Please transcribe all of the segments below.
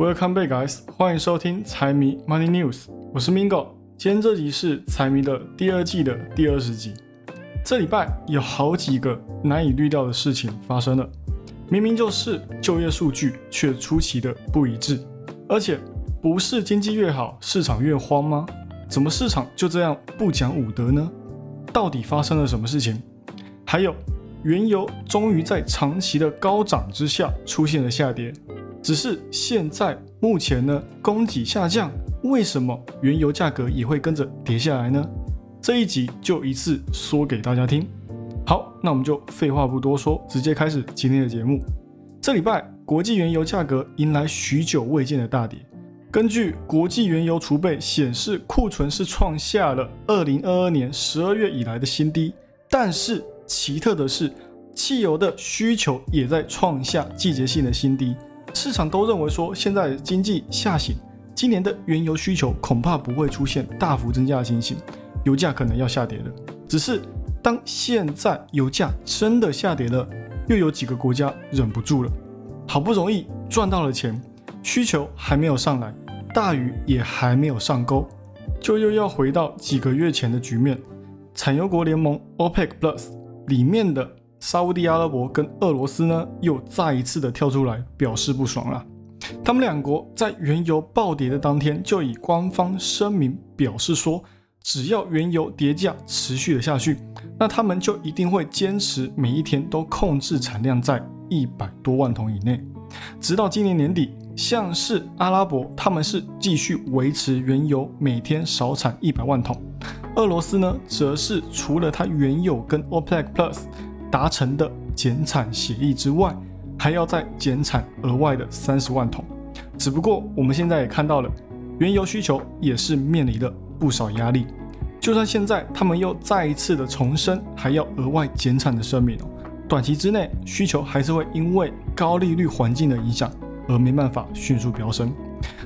Welcome back, guys！欢迎收听财迷 Money News，我是 Mingo。今天这集是财迷的第二季的第二十集。这礼拜有好几个难以预料的事情发生了，明明就是就业数据，却出奇的不一致。而且不是经济越好，市场越慌吗？怎么市场就这样不讲武德呢？到底发生了什么事情？还有，原油终于在长期的高涨之下出现了下跌。只是现在目前呢，供给下降，为什么原油价格也会跟着跌下来呢？这一集就一次说给大家听。好，那我们就废话不多说，直接开始今天的节目。这礼拜国际原油价格迎来许久未见的大跌。根据国际原油储备显示，库存是创下了二零二二年十二月以来的新低。但是奇特的是，汽油的需求也在创下季节性的新低。市场都认为说，现在经济下行，今年的原油需求恐怕不会出现大幅增加的情形，油价可能要下跌了。只是当现在油价真的下跌了，又有几个国家忍不住了，好不容易赚到了钱，需求还没有上来，大鱼也还没有上钩，就又要回到几个月前的局面，产油国联盟 OPEC Plus 里面的。沙地阿拉伯跟俄罗斯呢，又再一次的跳出来表示不爽了。他们两国在原油暴跌的当天，就以官方声明表示说，只要原油跌价持续的下去，那他们就一定会坚持每一天都控制产量在一百多万桶以内，直到今年年底。像是阿拉伯，他们是继续维持原油每天少产一百万桶，俄罗斯呢，则是除了它原有跟 OPEC Plus。达成的减产协议之外，还要再减产额外的三十万桶。只不过我们现在也看到了，原油需求也是面临了不少压力。就算现在他们又再一次的重申还要额外减产的声明，短期之内需求还是会因为高利率环境的影响而没办法迅速飙升。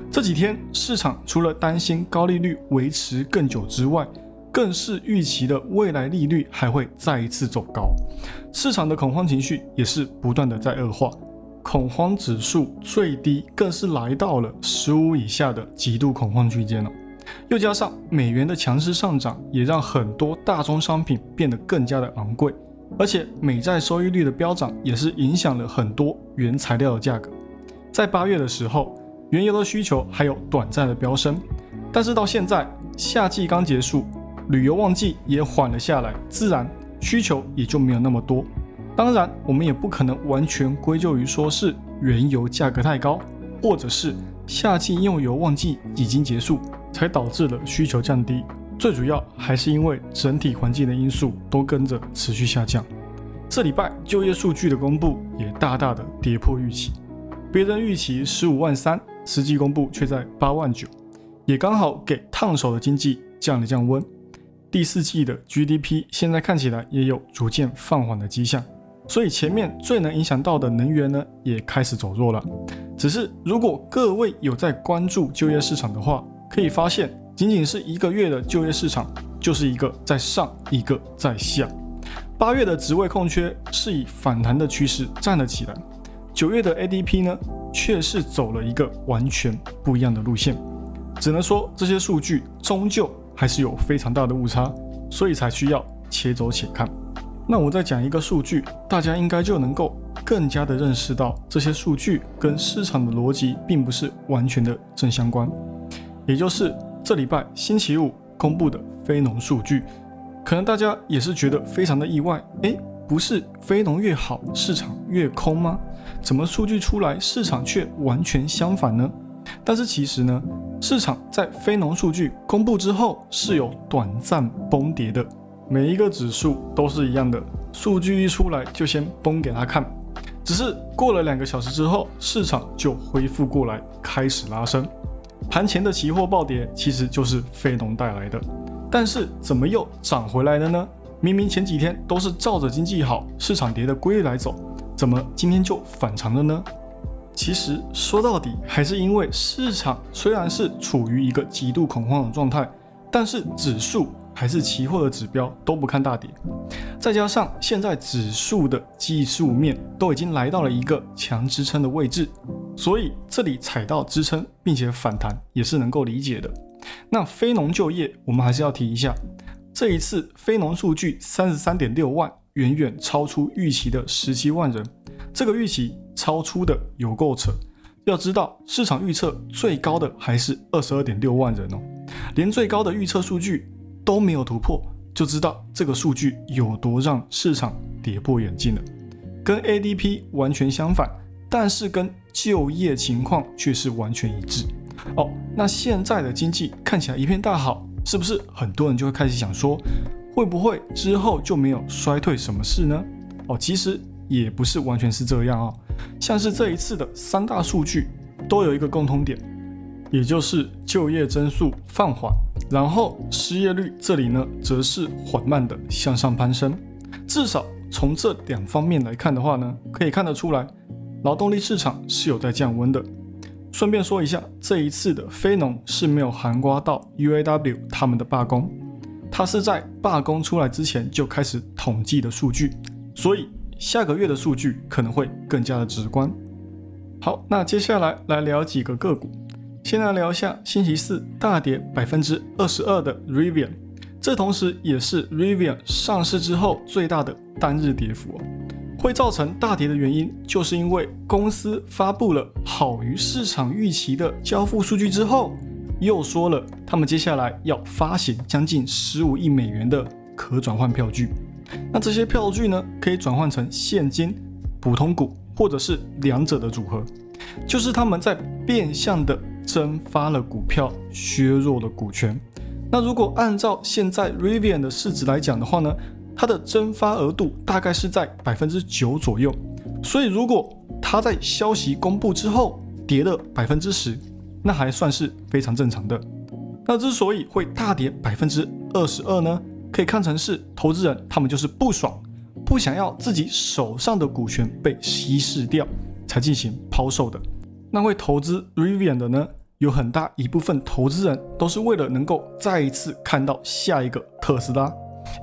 这几天市场除了担心高利率维持更久之外，更是预期的未来利率还会再一次走高，市场的恐慌情绪也是不断的在恶化，恐慌指数最低更是来到了十五以下的极度恐慌区间了。又加上美元的强势上涨，也让很多大宗商品变得更加的昂贵，而且美债收益率的飙涨也是影响了很多原材料的价格。在八月的时候，原油的需求还有短暂的飙升，但是到现在夏季刚结束。旅游旺季也缓了下来，自然需求也就没有那么多。当然，我们也不可能完全归咎于说是原油价格太高，或者是夏季用油旺季已经结束，才导致了需求降低。最主要还是因为整体环境的因素都跟着持续下降。这礼拜就业数据的公布也大大的跌破预期，别人预期十五万三，实际公布却在八万九，也刚好给烫手的经济降了降温。第四季的 GDP 现在看起来也有逐渐放缓的迹象，所以前面最能影响到的能源呢，也开始走弱了。只是如果各位有在关注就业市场的话，可以发现，仅仅是一个月的就业市场，就是一个在上，一个在下。八月的职位空缺是以反弹的趋势站了起来，九月的 ADP 呢，却是走了一个完全不一样的路线。只能说这些数据终究。还是有非常大的误差，所以才需要且走且看。那我再讲一个数据，大家应该就能够更加的认识到这些数据跟市场的逻辑并不是完全的正相关。也就是这礼拜星期五公布的非农数据，可能大家也是觉得非常的意外。诶，不是非农越好，市场越空吗？怎么数据出来，市场却完全相反呢？但是其实呢？市场在非农数据公布之后是有短暂崩跌的，每一个指数都是一样的，数据一出来就先崩给他看。只是过了两个小时之后，市场就恢复过来，开始拉升。盘前的期货暴跌其实就是非农带来的，但是怎么又涨回来了呢？明明前几天都是照着经济好、市场跌的规律来走，怎么今天就反常了呢？其实说到底，还是因为市场虽然是处于一个极度恐慌的状态，但是指数还是期货的指标都不看大跌，再加上现在指数的技术面都已经来到了一个强支撑的位置，所以这里踩到支撑并且反弹也是能够理解的。那非农就业，我们还是要提一下，这一次非农数据三十三点六万，远远超出预期的十七万人，这个预期超出的有够扯。要知道，市场预测最高的还是二十二点六万人哦，连最高的预测数据都没有突破，就知道这个数据有多让市场跌破眼镜了。跟 ADP 完全相反，但是跟就业情况却是完全一致哦。那现在的经济看起来一片大好，是不是很多人就会开始想说，会不会之后就没有衰退什么事呢？哦，其实也不是完全是这样哦。像是这一次的三大数据都有一个共通点，也就是就业增速放缓，然后失业率这里呢则是缓慢的向上攀升。至少从这两方面来看的话呢，可以看得出来，劳动力市场是有在降温的。顺便说一下，这一次的非农是没有含刮到 UAW 他们的罢工，它是在罢工出来之前就开始统计的数据，所以。下个月的数据可能会更加的直观。好，那接下来来聊几个个股。先来聊一下星期四大跌百分之二十二的 Rivian，这同时也是 Rivian 上市之后最大的单日跌幅哦。会造成大跌的原因，就是因为公司发布了好于市场预期的交付数据之后，又说了他们接下来要发行将近十五亿美元的可转换票据。那这些票据呢，可以转换成现金、普通股，或者是两者的组合，就是他们在变相的增发了股票，削弱了股权。那如果按照现在 Rivian 的市值来讲的话呢，它的增发额度大概是在百分之九左右。所以如果它在消息公布之后跌了百分之十，那还算是非常正常的。那之所以会大跌百分之二十二呢？可以看成是投资人，他们就是不爽，不想要自己手上的股权被稀释掉，才进行抛售的。那会投资 Rivian 的呢，有很大一部分投资人都是为了能够再一次看到下一个特斯拉，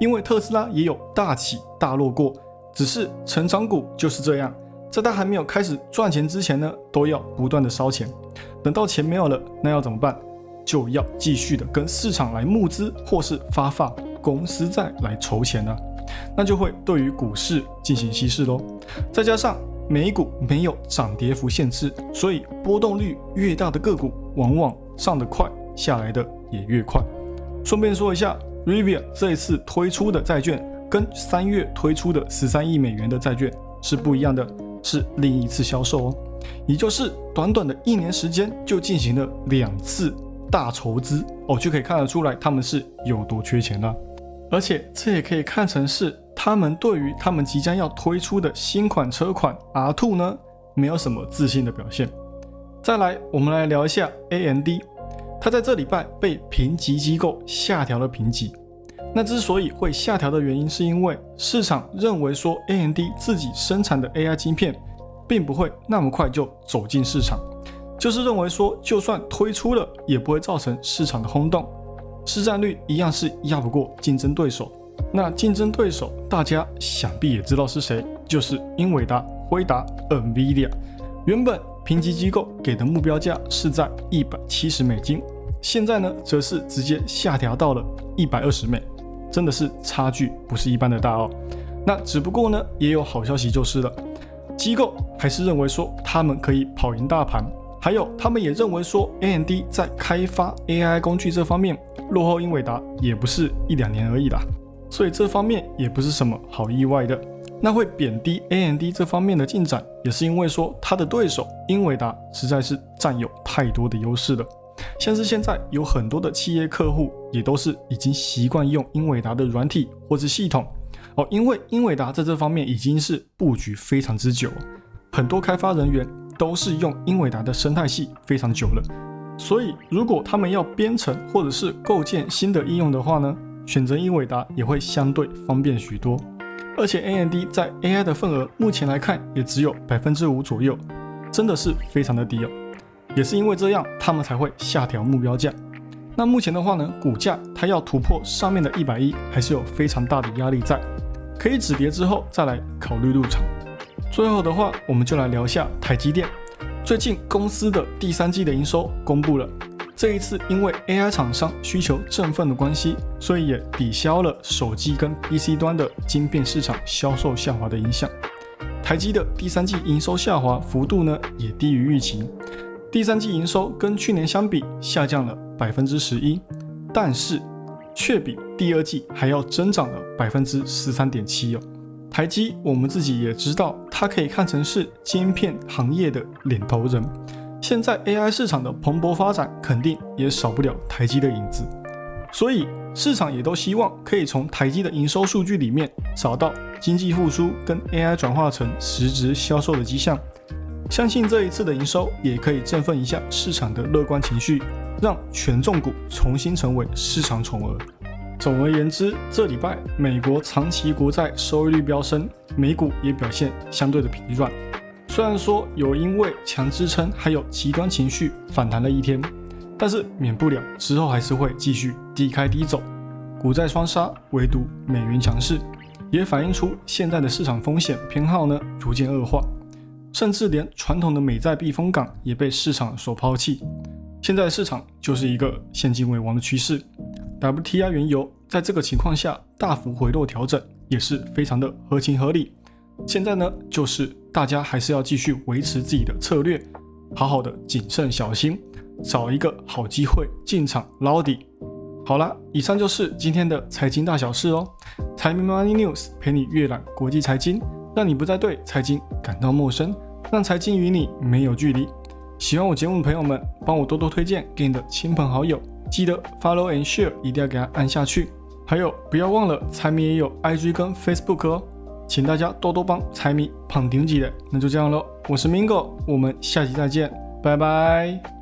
因为特斯拉也有大起大落过，只是成长股就是这样，在它还没有开始赚钱之前呢，都要不断的烧钱，等到钱没有了，那要怎么办？就要继续的跟市场来募资或是发放。公司债来筹钱呢，那就会对于股市进行稀释喽。再加上美股没有涨跌幅限制，所以波动率越大的个股，往往上得快，下来的也越快。顺便说一下，Rivia 这一次推出的债券跟三月推出的十三亿美元的债券是不一样的，是另一次销售哦。也就是短短的一年时间就进行了两次大筹资哦，就可以看得出来他们是有多缺钱了。而且这也可以看成是他们对于他们即将要推出的新款车款 R2 呢，没有什么自信的表现。再来，我们来聊一下 AMD，它在这礼拜被评级机构下调了评级。那之所以会下调的原因，是因为市场认为说 AMD 自己生产的 AI 晶片，并不会那么快就走进市场，就是认为说就算推出了，也不会造成市场的轰动。市占率一样是压不过竞争对手，那竞争对手大家想必也知道是谁，就是英伟达、辉达、NVIDIA。原本评级机构给的目标价是在一百七十美金，现在呢则是直接下调到了一百二十美，真的是差距不是一般的大哦。那只不过呢也有好消息就是了，机构还是认为说他们可以跑赢大盘。还有，他们也认为说，AMD 在开发 AI 工具这方面落后英伟达也不是一两年而已啦，所以这方面也不是什么好意外的。那会贬低 AMD 这方面的进展，也是因为说它的对手英伟达实在是占有太多的优势了。像是现在有很多的企业客户也都是已经习惯用英伟达的软体或是系统哦，因为英伟达在这方面已经是布局非常之久，很多开发人员。都是用英伟达的生态系非常久了，所以如果他们要编程或者是构建新的应用的话呢，选择英伟达也会相对方便许多。而且 AMD 在 AI 的份额目前来看也只有百分之五左右，真的是非常的低哦。也是因为这样，他们才会下调目标价。那目前的话呢，股价它要突破上面的一百亿，还是有非常大的压力在，可以止跌之后再来考虑入场。最后的话，我们就来聊一下台积电。最近公司的第三季的营收公布了，这一次因为 AI 厂商需求振奋的关系，所以也抵消了手机跟 PC 端的晶片市场销售下滑的影响。台积的第三季营收下滑幅度呢，也低于预期。第三季营收跟去年相比下降了百分之十一，但是却比第二季还要增长了百分之十三点七哦。台积我们自己也知道，它可以看成是晶片行业的领头人。现在 AI 市场的蓬勃发展，肯定也少不了台积的影子。所以市场也都希望可以从台积的营收数据里面找到经济复苏跟 AI 转化成实质销售的迹象。相信这一次的营收也可以振奋一下市场的乐观情绪，让权重股重新成为市场宠儿。总而言之，这礼拜美国长期国债收益率飙升，美股也表现相对的疲软。虽然说有因为强支撑还有极端情绪反弹了一天，但是免不了之后还是会继续低开低走，股债双杀，唯独美元强势，也反映出现在的市场风险偏好呢逐渐恶化。甚至连传统的美债避风港也被市场所抛弃，现在市场就是一个现金为王的趋势。WTI 原油在这个情况下大幅回落调整，也是非常的合情合理。现在呢，就是大家还是要继续维持自己的策略，好好的谨慎小心，找一个好机会进场捞底。好了，以上就是今天的财经大小事哦。财迷 Money News 陪你阅览国际财经。让你不再对财经感到陌生，让财经与你没有距离。喜欢我节目的朋友们，帮我多多推荐给你的亲朋好友，记得 follow and share，一定要给它按下去。还有，不要忘了财迷也有 IG 跟 Facebook 哦，请大家多多帮财迷捧顶级的。那就这样喽，我是 Mingo，我们下期再见，拜拜。